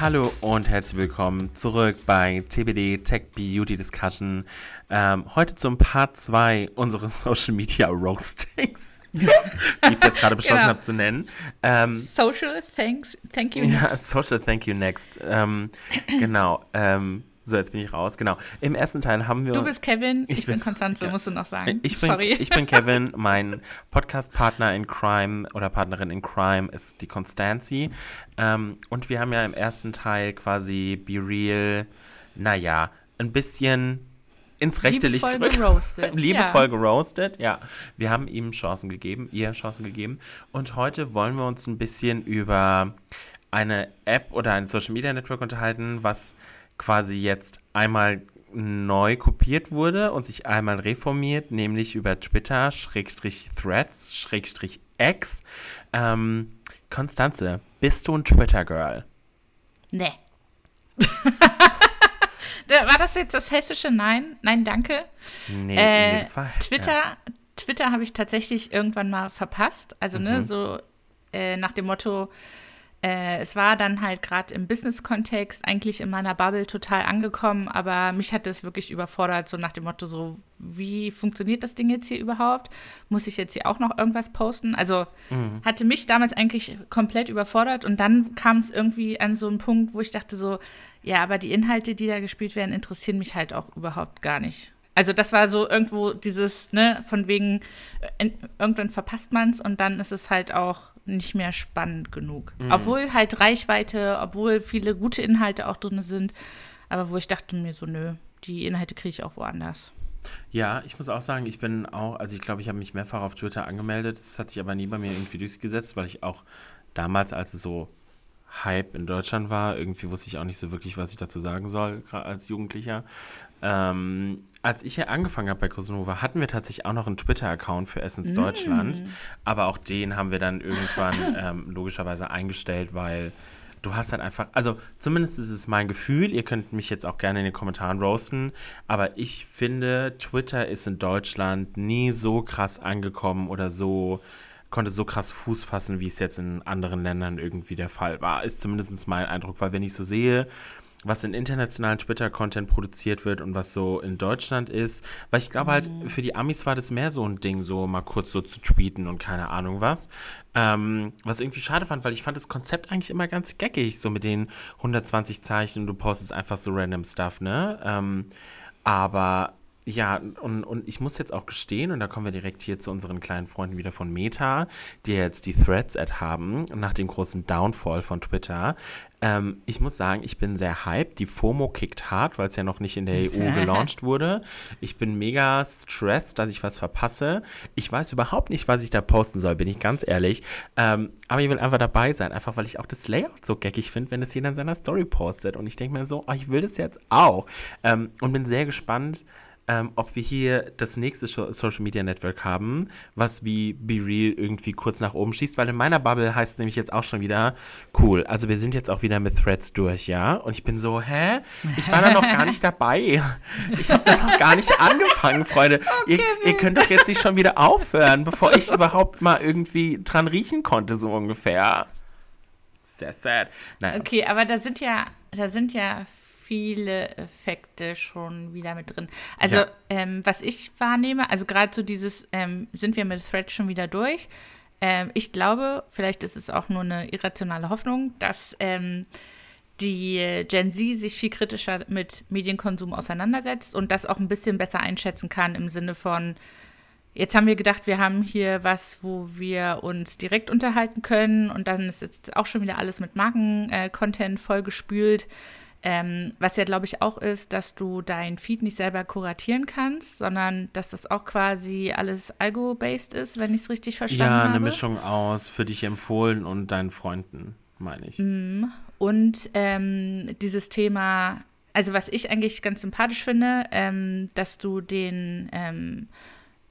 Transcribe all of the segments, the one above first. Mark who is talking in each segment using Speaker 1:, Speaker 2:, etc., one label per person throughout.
Speaker 1: Hallo und herzlich willkommen zurück bei TBD Tech Beauty Discussion. Ähm, heute zum Part 2 unseres Social Media Roastings, wie ich es jetzt gerade beschlossen genau. habe zu nennen.
Speaker 2: Ähm, Social Thanks, Thank You
Speaker 1: Next. Ja, Social Thank You Next. Ähm, genau. So, jetzt bin ich raus. Genau. Im ersten Teil haben wir.
Speaker 2: Du bist Kevin, ich, ich bin Konstanze, ja. musst du noch sagen.
Speaker 1: Ich bin,
Speaker 2: Sorry.
Speaker 1: Ich bin Kevin, mein Podcast-Partner in Crime oder Partnerin in Crime ist die Constancy. Ähm, und wir haben ja im ersten Teil quasi Be Real, naja, ein bisschen ins rechte
Speaker 2: Liebevoll
Speaker 1: Licht
Speaker 2: gerostet.
Speaker 1: Liebevoll ja. gerostet, ja. Wir haben ihm Chancen gegeben, ihr Chancen gegeben. Und heute wollen wir uns ein bisschen über eine App oder ein Social Media Network unterhalten, was quasi jetzt einmal neu kopiert wurde und sich einmal reformiert, nämlich über Twitter, Schrägstrich Threads, Schrägstrich X. Ähm, Konstanze, bist du ein Twitter-Girl?
Speaker 2: Nee. War das jetzt das hessische Nein? Nein, danke.
Speaker 1: Nee, äh, nee das war.
Speaker 2: Twitter, ja. Twitter habe ich tatsächlich irgendwann mal verpasst. Also, ne, mhm. ne, so äh, nach dem Motto, äh, es war dann halt gerade im Business-Kontext eigentlich in meiner Bubble total angekommen, aber mich hat es wirklich überfordert, so nach dem Motto, so, wie funktioniert das Ding jetzt hier überhaupt? Muss ich jetzt hier auch noch irgendwas posten? Also mhm. hatte mich damals eigentlich komplett überfordert und dann kam es irgendwie an so einen Punkt, wo ich dachte so, ja, aber die Inhalte, die da gespielt werden, interessieren mich halt auch überhaupt gar nicht. Also das war so irgendwo dieses, ne, von wegen, äh, irgendwann verpasst man es und dann ist es halt auch nicht mehr spannend genug. Mhm. Obwohl halt Reichweite, obwohl viele gute Inhalte auch drin sind, aber wo ich dachte mir so, nö, die Inhalte kriege ich auch woanders.
Speaker 1: Ja, ich muss auch sagen, ich bin auch, also ich glaube, ich habe mich mehrfach auf Twitter angemeldet. Das hat sich aber nie bei mir irgendwie durchgesetzt, weil ich auch damals, als es so Hype in Deutschland war, irgendwie wusste ich auch nicht so wirklich, was ich dazu sagen soll, gerade als Jugendlicher. Ähm, als ich hier angefangen habe bei Cosnova, hatten wir tatsächlich auch noch einen Twitter-Account für Essence mm. Deutschland. Aber auch den haben wir dann irgendwann ähm, logischerweise eingestellt, weil du hast halt einfach, also zumindest ist es mein Gefühl, ihr könnt mich jetzt auch gerne in den Kommentaren roasten, aber ich finde, Twitter ist in Deutschland nie so krass angekommen oder so, konnte so krass Fuß fassen, wie es jetzt in anderen Ländern irgendwie der Fall war. Ist zumindest mein Eindruck, weil wenn ich so sehe, was in internationalen Twitter-Content produziert wird und was so in Deutschland ist. Weil ich glaube halt, mhm. für die Amis war das mehr so ein Ding, so mal kurz so zu tweeten und keine Ahnung was. Ähm, was irgendwie schade fand, weil ich fand das Konzept eigentlich immer ganz geckig, so mit den 120 Zeichen und du postest einfach so random Stuff, ne? Ähm, aber ja, und, und ich muss jetzt auch gestehen, und da kommen wir direkt hier zu unseren kleinen Freunden wieder von Meta, die jetzt die Threads-Ad haben, nach dem großen Downfall von Twitter. Ähm, ich muss sagen, ich bin sehr hyped. Die FOMO kickt hart, weil es ja noch nicht in der EU gelauncht wurde. Ich bin mega stressed, dass ich was verpasse. Ich weiß überhaupt nicht, was ich da posten soll, bin ich ganz ehrlich. Ähm, aber ich will einfach dabei sein, einfach weil ich auch das Layout so geckig finde, wenn es jeder in seiner Story postet. Und ich denke mir so, oh, ich will das jetzt auch. Ähm, und bin sehr gespannt, ähm, ob wir hier das nächste Social Media Network haben, was wie Be Real irgendwie kurz nach oben schießt, weil in meiner Bubble heißt es nämlich jetzt auch schon wieder cool. Also wir sind jetzt auch wieder mit Threads durch, ja? Und ich bin so, hä? Ich war da noch gar nicht dabei. Ich habe da noch gar nicht angefangen, Freunde. Okay, ihr, ihr, könnt doch jetzt nicht schon wieder aufhören, bevor ich überhaupt mal irgendwie dran riechen konnte, so ungefähr. Sehr sad.
Speaker 2: Naja. Okay, aber da sind ja, da sind ja viele Effekte schon wieder mit drin. Also, ja. ähm, was ich wahrnehme, also gerade so dieses, ähm, sind wir mit Thread schon wieder durch? Ähm, ich glaube, vielleicht ist es auch nur eine irrationale Hoffnung, dass ähm, die Gen Z sich viel kritischer mit Medienkonsum auseinandersetzt und das auch ein bisschen besser einschätzen kann im Sinne von, Jetzt haben wir gedacht, wir haben hier was, wo wir uns direkt unterhalten können und dann ist jetzt auch schon wieder alles mit Marken-Content äh, vollgespült. Ähm, was ja, glaube ich, auch ist, dass du dein Feed nicht selber kuratieren kannst, sondern dass das auch quasi alles algo-based ist, wenn ich es richtig verstanden habe.
Speaker 1: Ja, eine Mischung aus für dich empfohlen und deinen Freunden, meine ich.
Speaker 2: Mm, und ähm, dieses Thema, also was ich eigentlich ganz sympathisch finde, ähm, dass du den ähm,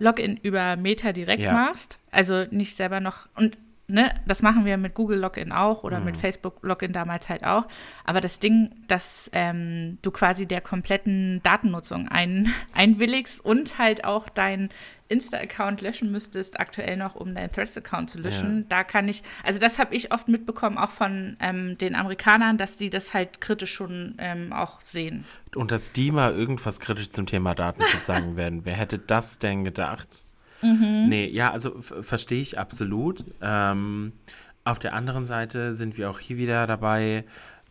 Speaker 2: Login über Meta direkt ja. machst, also nicht selber noch und ne, das machen wir mit Google Login auch oder
Speaker 1: Mhm.
Speaker 2: mit Facebook Login damals halt auch. Aber das Ding, dass ähm, du quasi der kompletten Datennutzung ein, einwilligst und halt auch dein Insta-Account löschen müsstest, aktuell noch, um deinen Threads-Account zu löschen.
Speaker 1: Ja.
Speaker 2: Da kann ich, also das habe ich oft mitbekommen, auch von ähm, den Amerikanern, dass die das halt kritisch schon ähm, auch sehen.
Speaker 1: Und dass die mal irgendwas kritisch zum Thema Datenschutz sagen werden. Wer hätte das denn gedacht?
Speaker 2: Mhm.
Speaker 1: Nee, ja, also verstehe ich absolut. Ähm, auf der anderen Seite sind wir auch hier wieder dabei,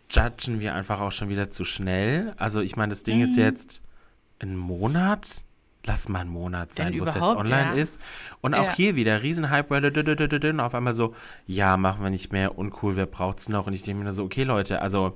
Speaker 1: judgen wir einfach auch schon wieder zu schnell. Also ich meine, das Ding
Speaker 2: Mhm.
Speaker 1: ist jetzt ein Monat. Lass mal einen Monat sein, wo es jetzt online
Speaker 2: ja.
Speaker 1: ist. Und auch
Speaker 2: Ja.
Speaker 1: hier wieder Riesenhype, und auf einmal so, ja, machen wir nicht mehr, uncool, wer braucht's noch? Und ich denke mir so, okay, Leute, also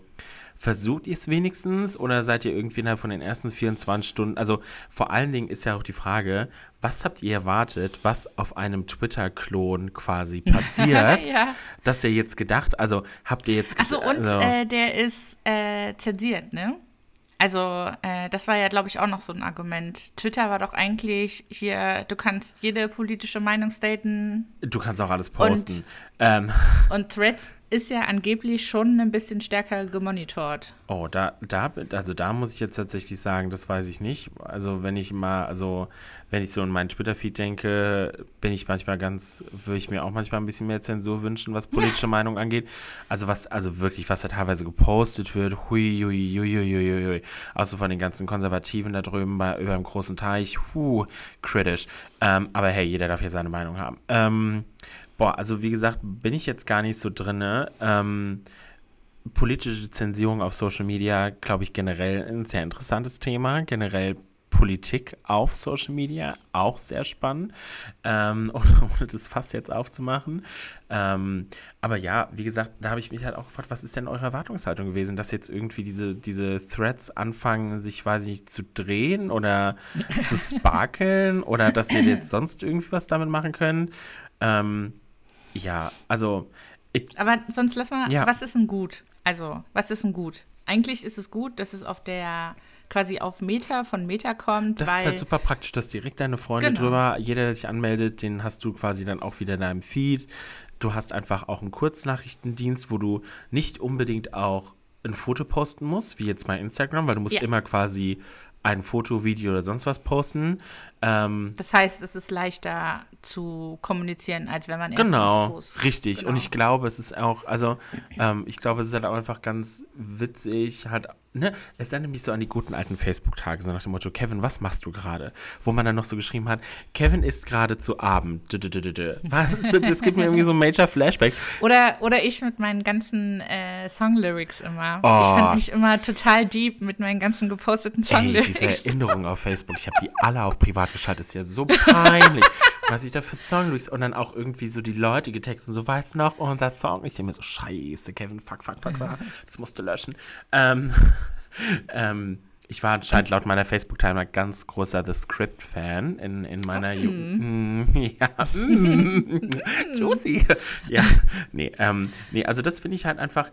Speaker 1: versucht ihr es wenigstens oder seid ihr irgendwie innerhalb von den ersten 24 Stunden? Also vor allen Dingen ist ja auch die Frage, was habt ihr erwartet, was auf einem Twitter-Klon quasi passiert?
Speaker 2: Ja.
Speaker 1: Dass ihr jetzt gedacht, also habt ihr jetzt
Speaker 2: Achso, und
Speaker 1: also,
Speaker 2: äh, der ist äh, zensiert, ne? Also, äh, das war ja, glaube ich, auch noch so ein Argument. Twitter war doch eigentlich hier, du kannst jede politische Meinung staten
Speaker 1: du kannst auch alles posten.
Speaker 2: Und-
Speaker 1: ähm,
Speaker 2: und Threads ist ja angeblich schon ein bisschen stärker gemonitort.
Speaker 1: Oh, da, da, also da muss ich jetzt tatsächlich sagen, das weiß ich nicht. Also wenn ich mal, also wenn ich so in meinen Twitter-Feed denke, bin ich manchmal ganz, würde ich mir auch manchmal ein bisschen mehr Zensur wünschen, was politische Meinung angeht. Also was, also wirklich, was da teilweise gepostet wird, hui, hui, hui, hui, hui, hui. Auch so von den ganzen Konservativen da drüben bei, über dem großen Teich, hu, kritisch. Ähm, aber hey, jeder darf hier seine Meinung haben. Ähm, boah, also wie gesagt, bin ich jetzt gar nicht so drinne. Ähm, politische Zensierung auf Social Media, glaube ich, generell ein sehr interessantes Thema. Generell Politik auf Social Media, auch sehr spannend, ähm, ohne das fast jetzt aufzumachen. Ähm, aber ja, wie gesagt, da habe ich mich halt auch gefragt, was ist denn eure Erwartungshaltung gewesen, dass jetzt irgendwie diese, diese Threads anfangen, sich, weiß ich nicht, zu drehen oder zu sparkeln oder dass ihr jetzt sonst irgendwie was damit machen könnt? Ähm, ja, also ich,
Speaker 2: Aber sonst lass mal,
Speaker 1: Ja.
Speaker 2: was ist ein Gut? Also, was ist ein Gut? Eigentlich ist es gut, dass es auf der, quasi auf Meta von Meta kommt,
Speaker 1: Das ist halt super praktisch, dass direkt deine Freunde
Speaker 2: Genau.
Speaker 1: drüber, jeder, der sich anmeldet, den hast du quasi dann auch wieder in deinem Feed. Du hast einfach auch einen Kurznachrichtendienst, wo du nicht unbedingt auch ein Foto posten musst, wie jetzt bei Instagram, weil du musst
Speaker 2: Ja.
Speaker 1: immer quasi ein Foto, Video oder sonst was posten. Ähm,
Speaker 2: das heißt, es ist leichter zu kommunizieren, als wenn man erst
Speaker 1: Genau, richtig.
Speaker 2: Genau.
Speaker 1: Und ich glaube, es ist auch, also, ähm, ich glaube, es ist halt auch einfach ganz witzig, halt, ne, es erinnert mich so an die guten alten Facebook-Tage, so nach dem Motto, Kevin, was machst du gerade? Wo man dann noch so geschrieben hat, Kevin isst gerade zu Abend. Was? Das gibt mir irgendwie so Major Flashbacks.
Speaker 2: Oder, oder ich mit meinen ganzen äh, Songlyrics immer.
Speaker 1: Oh.
Speaker 2: Ich fand mich immer total deep mit meinen ganzen geposteten
Speaker 1: Ey, diese
Speaker 2: Songlyrics.
Speaker 1: Erinnerungen auf Facebook, ich habe die alle auf privat geschaltet, ist ja so peinlich. Was ich da für Songlyrics und dann auch irgendwie so die Leute getextet und so, weißt du noch, unser Song. Ich denke mir so, scheiße, Kevin, fuck, fuck, fuck, fuck, das musst du löschen. Ähm, ähm, ich war anscheinend laut meiner Facebook-Timer ganz großer The Script-Fan in, in meiner Jugend. Mm, ja, mm, juicy. ja, nee, ähm, nee, also das finde ich halt einfach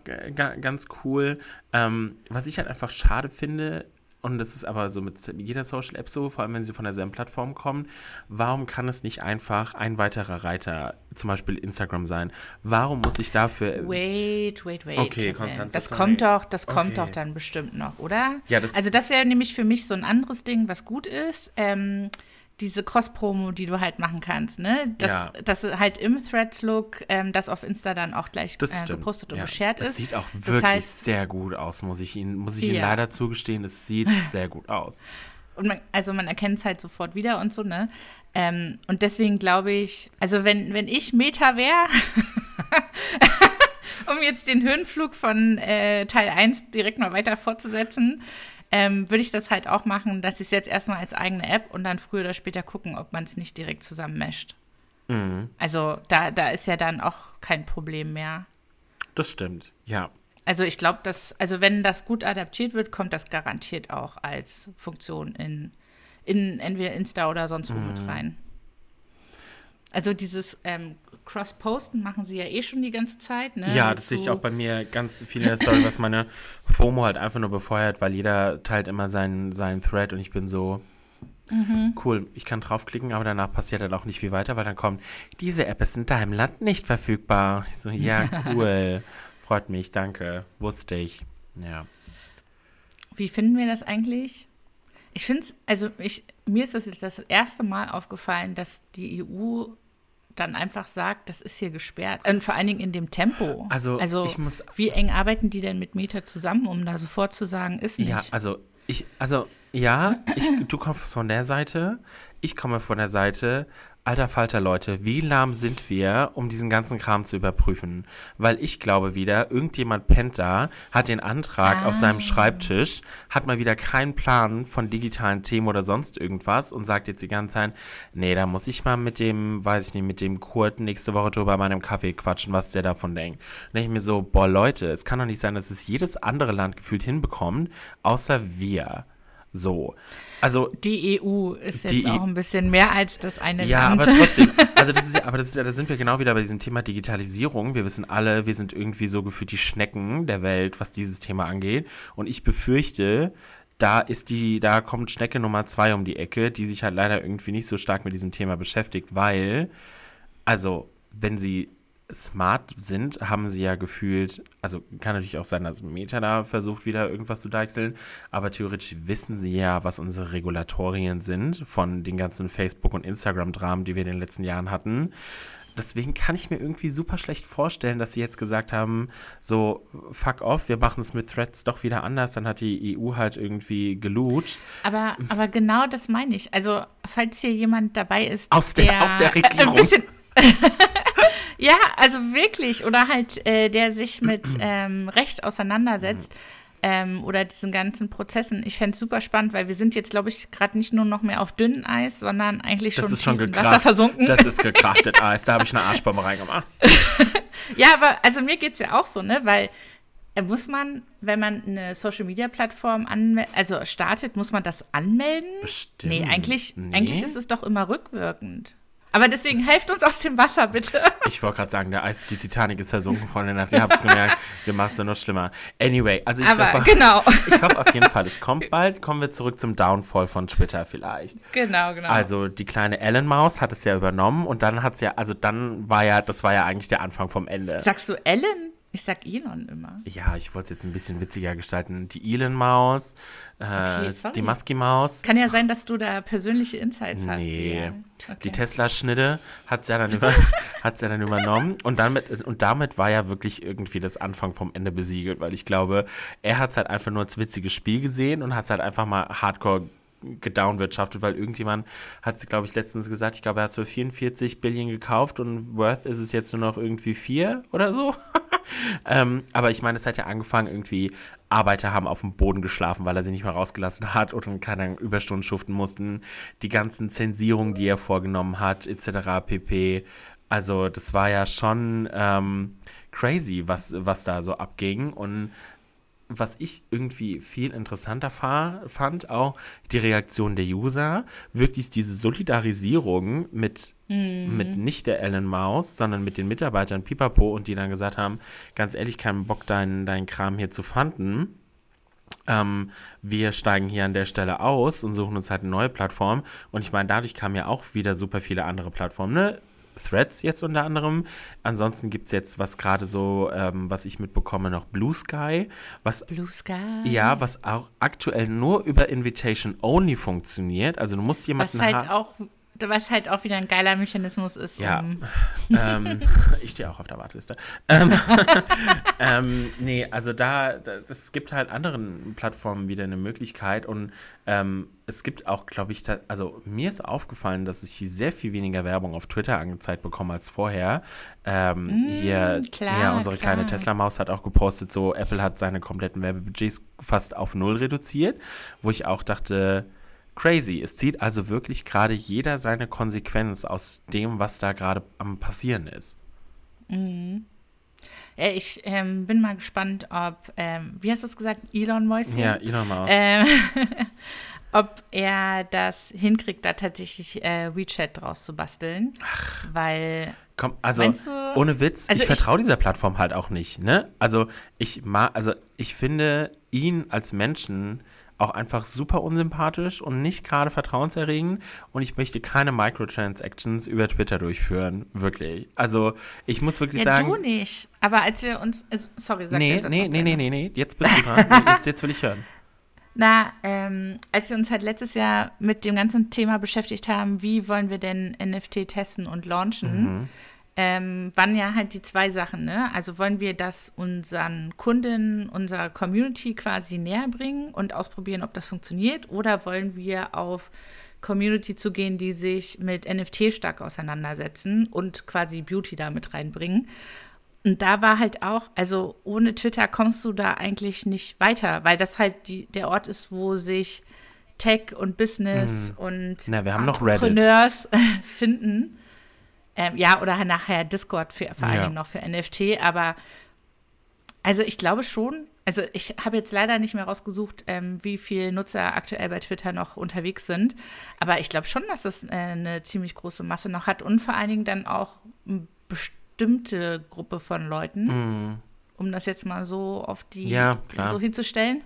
Speaker 1: ganz cool. Ähm, was ich halt einfach schade finde, und das ist aber so mit jeder Social App so, vor allem wenn sie von derselben Plattform kommen, warum kann es nicht einfach ein weiterer Reiter, zum Beispiel Instagram sein? Warum muss ich dafür.
Speaker 2: Wait, wait, wait.
Speaker 1: Okay. Konstanze,
Speaker 2: Das
Speaker 1: sorry.
Speaker 2: kommt doch, das kommt
Speaker 1: Okay.
Speaker 2: doch dann bestimmt noch, oder?
Speaker 1: Ja, das-
Speaker 2: also das wäre nämlich für mich so ein anderes Ding, was gut ist. Ähm, diese Cross-Promo, die du halt machen kannst, ne? Dass,
Speaker 1: Ja.
Speaker 2: dass halt im Threads-Look ähm, das auf Insta dann auch gleich
Speaker 1: Das
Speaker 2: äh, gepostet und
Speaker 1: ja.
Speaker 2: geshared
Speaker 1: Es
Speaker 2: ist.
Speaker 1: sieht auch
Speaker 2: Das
Speaker 1: wirklich
Speaker 2: heißt-
Speaker 1: sehr gut aus, muss ich Ihnen, muss ich Ihnen
Speaker 2: Ja.
Speaker 1: leider zugestehen. Es sieht sehr gut aus.
Speaker 2: Und man, also man erkennt es halt sofort wieder und so, ne? Ähm, und deswegen glaube ich, also wenn, wenn ich Meta wäre, um jetzt den Höhenflug von äh, Teil 1 direkt mal weiter fortzusetzen, ähm, würde ich das halt auch machen, dass ich es jetzt erstmal als eigene App und dann früher oder später gucken, ob man es nicht direkt zusammen mescht.
Speaker 1: Mhm.
Speaker 2: Also da, da ist ja dann auch kein Problem mehr.
Speaker 1: Das stimmt, ja.
Speaker 2: Also ich glaube, dass, also wenn das gut adaptiert wird, kommt das garantiert auch als Funktion in, in entweder Insta oder sonst wo
Speaker 1: Mhm.
Speaker 2: mit rein. Also dieses ähm, Cross-Posten machen sie ja eh schon die ganze Zeit, ne?
Speaker 1: Ja, das sehe ich auch bei mir ganz viel in der Story, was meine FOMO halt einfach nur befeuert, weil jeder teilt immer seinen, seinen Thread und ich bin so, Mhm. Cool, ich kann draufklicken, aber danach passiert dann auch nicht viel weiter, weil dann kommt, diese App ist in deinem Land nicht verfügbar. Ich so, ja, cool. Freut mich, danke. Wusste ich. Ja.
Speaker 2: Wie finden wir das eigentlich? Ich finde es, also ich, mir ist das jetzt das erste Mal aufgefallen, dass die EU dann einfach sagt, das ist hier gesperrt. Und vor allen Dingen in dem Tempo.
Speaker 1: Also,
Speaker 2: also
Speaker 1: ich muss,
Speaker 2: wie eng arbeiten die denn mit Meta zusammen, um da sofort zu sagen, ist nicht?
Speaker 1: Ja, also ich, also ja, ich, du kommst von der Seite, ich komme von der Seite. Alter Falter, Leute, wie lahm sind wir, um diesen ganzen Kram zu überprüfen? Weil ich glaube wieder, irgendjemand pennt da, hat den Antrag ah. auf seinem Schreibtisch, hat mal wieder keinen Plan von digitalen Themen oder sonst irgendwas und sagt jetzt die ganze Zeit, nee, da muss ich mal mit dem, weiß ich nicht, mit dem Kurt nächste Woche drüber meinem Kaffee quatschen, was der davon denkt. Und denke ich mir so, boah, Leute, es kann doch nicht sein, dass es jedes andere Land gefühlt hinbekommt, außer wir. So. Also,
Speaker 2: die EU ist jetzt auch ein bisschen mehr als das eine
Speaker 1: ja,
Speaker 2: Land.
Speaker 1: Ja, aber trotzdem, also das ist ja, aber das ist ja, da sind wir genau wieder bei diesem Thema Digitalisierung. Wir wissen alle, wir sind irgendwie so gefühlt die Schnecken der Welt, was dieses Thema angeht. Und ich befürchte, da ist die, da kommt Schnecke Nummer zwei um die Ecke, die sich halt leider irgendwie nicht so stark mit diesem Thema beschäftigt, weil, also, wenn sie smart sind, haben sie ja gefühlt, also kann natürlich auch sein, dass Meta da versucht, wieder irgendwas zu deichseln, aber theoretisch wissen sie ja, was unsere Regulatorien sind von den ganzen Facebook- und Instagram-Dramen, die wir in den letzten Jahren hatten. Deswegen kann ich mir irgendwie super schlecht vorstellen, dass sie jetzt gesagt haben, so, fuck off, wir machen es mit Threads doch wieder anders. Dann hat die EU halt irgendwie gelutscht.
Speaker 2: Aber, aber genau das meine ich. Also, falls hier jemand dabei ist,
Speaker 1: aus der, der aus der Regierung.
Speaker 2: Ein bisschen ja, also wirklich. Oder halt, äh, der sich mit ähm, Recht auseinandersetzt. Ähm, oder diesen ganzen Prozessen. Ich fände es super spannend, weil wir sind jetzt, glaube ich, gerade nicht nur noch mehr auf dünnem Eis, sondern eigentlich schon,
Speaker 1: das ist schon
Speaker 2: Wasser versunken.
Speaker 1: Das ist gekraftet Eis. Da habe ich eine Arschbombe reingemacht.
Speaker 2: ja, aber also mir geht es ja auch so, ne? Weil äh, muss man, wenn man eine Social-Media-Plattform also startet, muss man das anmelden?
Speaker 1: Bestimmt.
Speaker 2: Nee, eigentlich, nee. eigentlich ist es doch immer rückwirkend. Aber deswegen helft uns aus dem Wasser, bitte.
Speaker 1: Ich wollte gerade sagen, der Eis, die Titanic ist versunken, Freunde. Ihr habt es gemerkt, wir machen es ja noch schlimmer. Anyway, also ich
Speaker 2: hoffe, genau.
Speaker 1: ich hoffe auf jeden Fall, es kommt bald. Kommen wir zurück zum Downfall von Twitter vielleicht.
Speaker 2: Genau, genau.
Speaker 1: Also die kleine Ellen Maus hat es ja übernommen und dann hat es ja, also dann war ja, das war ja eigentlich der Anfang vom Ende.
Speaker 2: Sagst du Ellen? Ich sag Elon immer.
Speaker 1: Ja, ich wollte es jetzt ein bisschen witziger gestalten. Die Elon-Maus, äh, okay, die Musky-Maus.
Speaker 2: Kann ja sein, dass du da persönliche Insights
Speaker 1: nee.
Speaker 2: hast.
Speaker 1: Nee. Okay. Die Tesla-Schnitte hat es ja, dann über, ja dann übernommen. Und damit, und damit war ja wirklich irgendwie das Anfang vom Ende besiegelt, weil ich glaube, er hat es halt einfach nur als witziges Spiel gesehen und hat es halt einfach mal hardcore gedownwirtschaftet, weil irgendjemand hat, glaube ich, letztens gesagt, ich glaube, er hat es für 44 Billion gekauft und Worth ist es jetzt nur noch irgendwie 4 oder so. ähm, aber ich meine, es hat ja angefangen, irgendwie Arbeiter haben auf dem Boden geschlafen, weil er sie nicht mehr rausgelassen hat oder keine Überstunden schuften mussten. Die ganzen Zensierungen, die er vorgenommen hat, etc. pp. Also das war ja schon ähm, crazy, was, was da so abging. Und was ich irgendwie viel interessanter fand, auch die Reaktion der User, wirklich diese Solidarisierung mit, mhm. mit nicht der Ellen Maus, sondern mit den Mitarbeitern Pipapo und die dann gesagt haben, ganz ehrlich, keinen Bock, deinen dein Kram hier zu fanden. Ähm, wir steigen hier an der Stelle aus und suchen uns halt eine neue Plattform. Und ich meine, dadurch kamen ja auch wieder super viele andere Plattformen. Ne? Threads jetzt unter anderem. Ansonsten gibt es jetzt, was gerade so, ähm, was ich mitbekomme, noch Blue Sky. Was,
Speaker 2: Blue Sky.
Speaker 1: Ja, was auch aktuell nur über Invitation Only funktioniert. Also du musst jemanden
Speaker 2: Was halt auch was halt auch wieder ein geiler Mechanismus ist.
Speaker 1: Ja. Um ähm, ich stehe auch auf der Warteliste. Ähm, ähm, nee, also da, es gibt halt anderen Plattformen wieder eine Möglichkeit und ähm, es gibt auch, glaube ich, da, also mir ist aufgefallen, dass ich hier sehr viel weniger Werbung auf Twitter angezeigt bekomme als vorher. Ähm, mm, hier, klar, ja, unsere klar. kleine Tesla-Maus hat auch gepostet, so Apple hat seine kompletten Werbebudgets fast auf null reduziert, wo ich auch dachte, crazy. Es zieht also wirklich gerade jeder seine Konsequenz aus dem, was da gerade am passieren ist.
Speaker 2: Mhm. Ja, ich ähm, bin mal gespannt, ob, ähm, wie hast du es gesagt, Elon Mäuschen?
Speaker 1: Ja, Elon Maus.
Speaker 2: Ähm, ob er das hinkriegt, da tatsächlich äh, WeChat draus zu basteln. Ach, weil.
Speaker 1: Komm, also du, ohne Witz, also ich vertraue dieser Plattform halt auch nicht, ne? Also ich mag, also ich finde ihn als Menschen auch einfach super unsympathisch und nicht gerade vertrauenserregend. Und ich möchte keine Microtransactions über Twitter durchführen. Wirklich. Also, ich muss wirklich
Speaker 2: ja,
Speaker 1: sagen.
Speaker 2: Du nicht. Aber als wir uns. Sorry, sag
Speaker 1: Nee, nee, nee, nee, nee, nee. Jetzt bist du dran. jetzt, jetzt will ich hören.
Speaker 2: Na, ähm, als wir uns halt letztes Jahr mit dem ganzen Thema beschäftigt haben, wie wollen wir denn NFT testen und launchen, mhm. Ähm, waren ja halt die zwei Sachen, ne? Also wollen wir das unseren Kunden, unserer Community quasi näher bringen und ausprobieren, ob das funktioniert, oder wollen wir auf Community zu gehen, die sich mit NFT stark auseinandersetzen und quasi Beauty damit reinbringen. Und da war halt auch, also ohne Twitter kommst du da eigentlich nicht weiter, weil das halt die, der Ort ist, wo sich Tech und Business mm. und
Speaker 1: Na, wir haben
Speaker 2: Entrepreneurs finden. Ähm, ja, oder nachher Discord für, vor allem ja. noch für NFT, aber also ich glaube schon, also ich habe jetzt leider nicht mehr rausgesucht, ähm, wie viele Nutzer aktuell bei Twitter noch unterwegs sind, aber ich glaube schon, dass das äh, eine ziemlich große Masse noch hat und vor allen Dingen dann auch bestimmt bestimmte Gruppe von Leuten, mm. um das jetzt mal so auf die
Speaker 1: ja,
Speaker 2: so hinzustellen,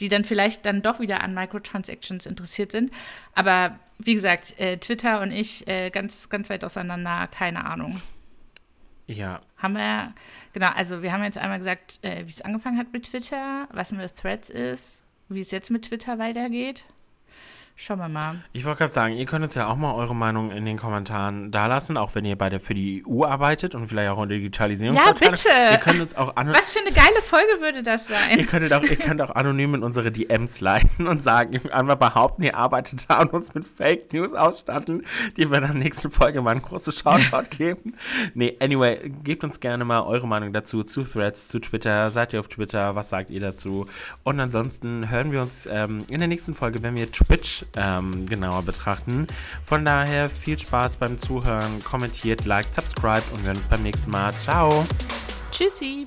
Speaker 2: die dann vielleicht dann doch wieder an Microtransactions interessiert sind. Aber wie gesagt, äh, Twitter und ich äh, ganz, ganz weit auseinander, keine Ahnung.
Speaker 1: Ja.
Speaker 2: Haben wir, genau, also wir haben jetzt einmal gesagt, äh, wie es angefangen hat mit Twitter, was mit Threads ist, wie es jetzt mit Twitter weitergeht. Schauen wir mal.
Speaker 1: Ich wollte gerade sagen, ihr könnt uns ja auch mal eure Meinung in den Kommentaren dalassen, auch wenn ihr beide für die EU arbeitet und vielleicht auch in Digitalisierung.
Speaker 2: Ja, bitte.
Speaker 1: Ihr könnt uns auch
Speaker 2: Was für eine geile Folge würde das sein?
Speaker 1: Ihr könnt auch, ihr könnt auch anonym in unsere DMs leiten und sagen, einmal behaupten, ihr arbeitet da und uns mit Fake News ausstatten, die wir in der nächsten Folge mal ein großes Shoutout geben. Nee, anyway, gebt uns gerne mal eure Meinung dazu, zu Threads, zu Twitter. Seid ihr auf Twitter? Was sagt ihr dazu? Und ansonsten hören wir uns ähm, in der nächsten Folge, wenn wir Twitch ähm, genauer betrachten. Von daher viel Spaß beim Zuhören, kommentiert, liked, subscribe und wir hören uns beim nächsten Mal. Ciao.
Speaker 2: Tschüssi.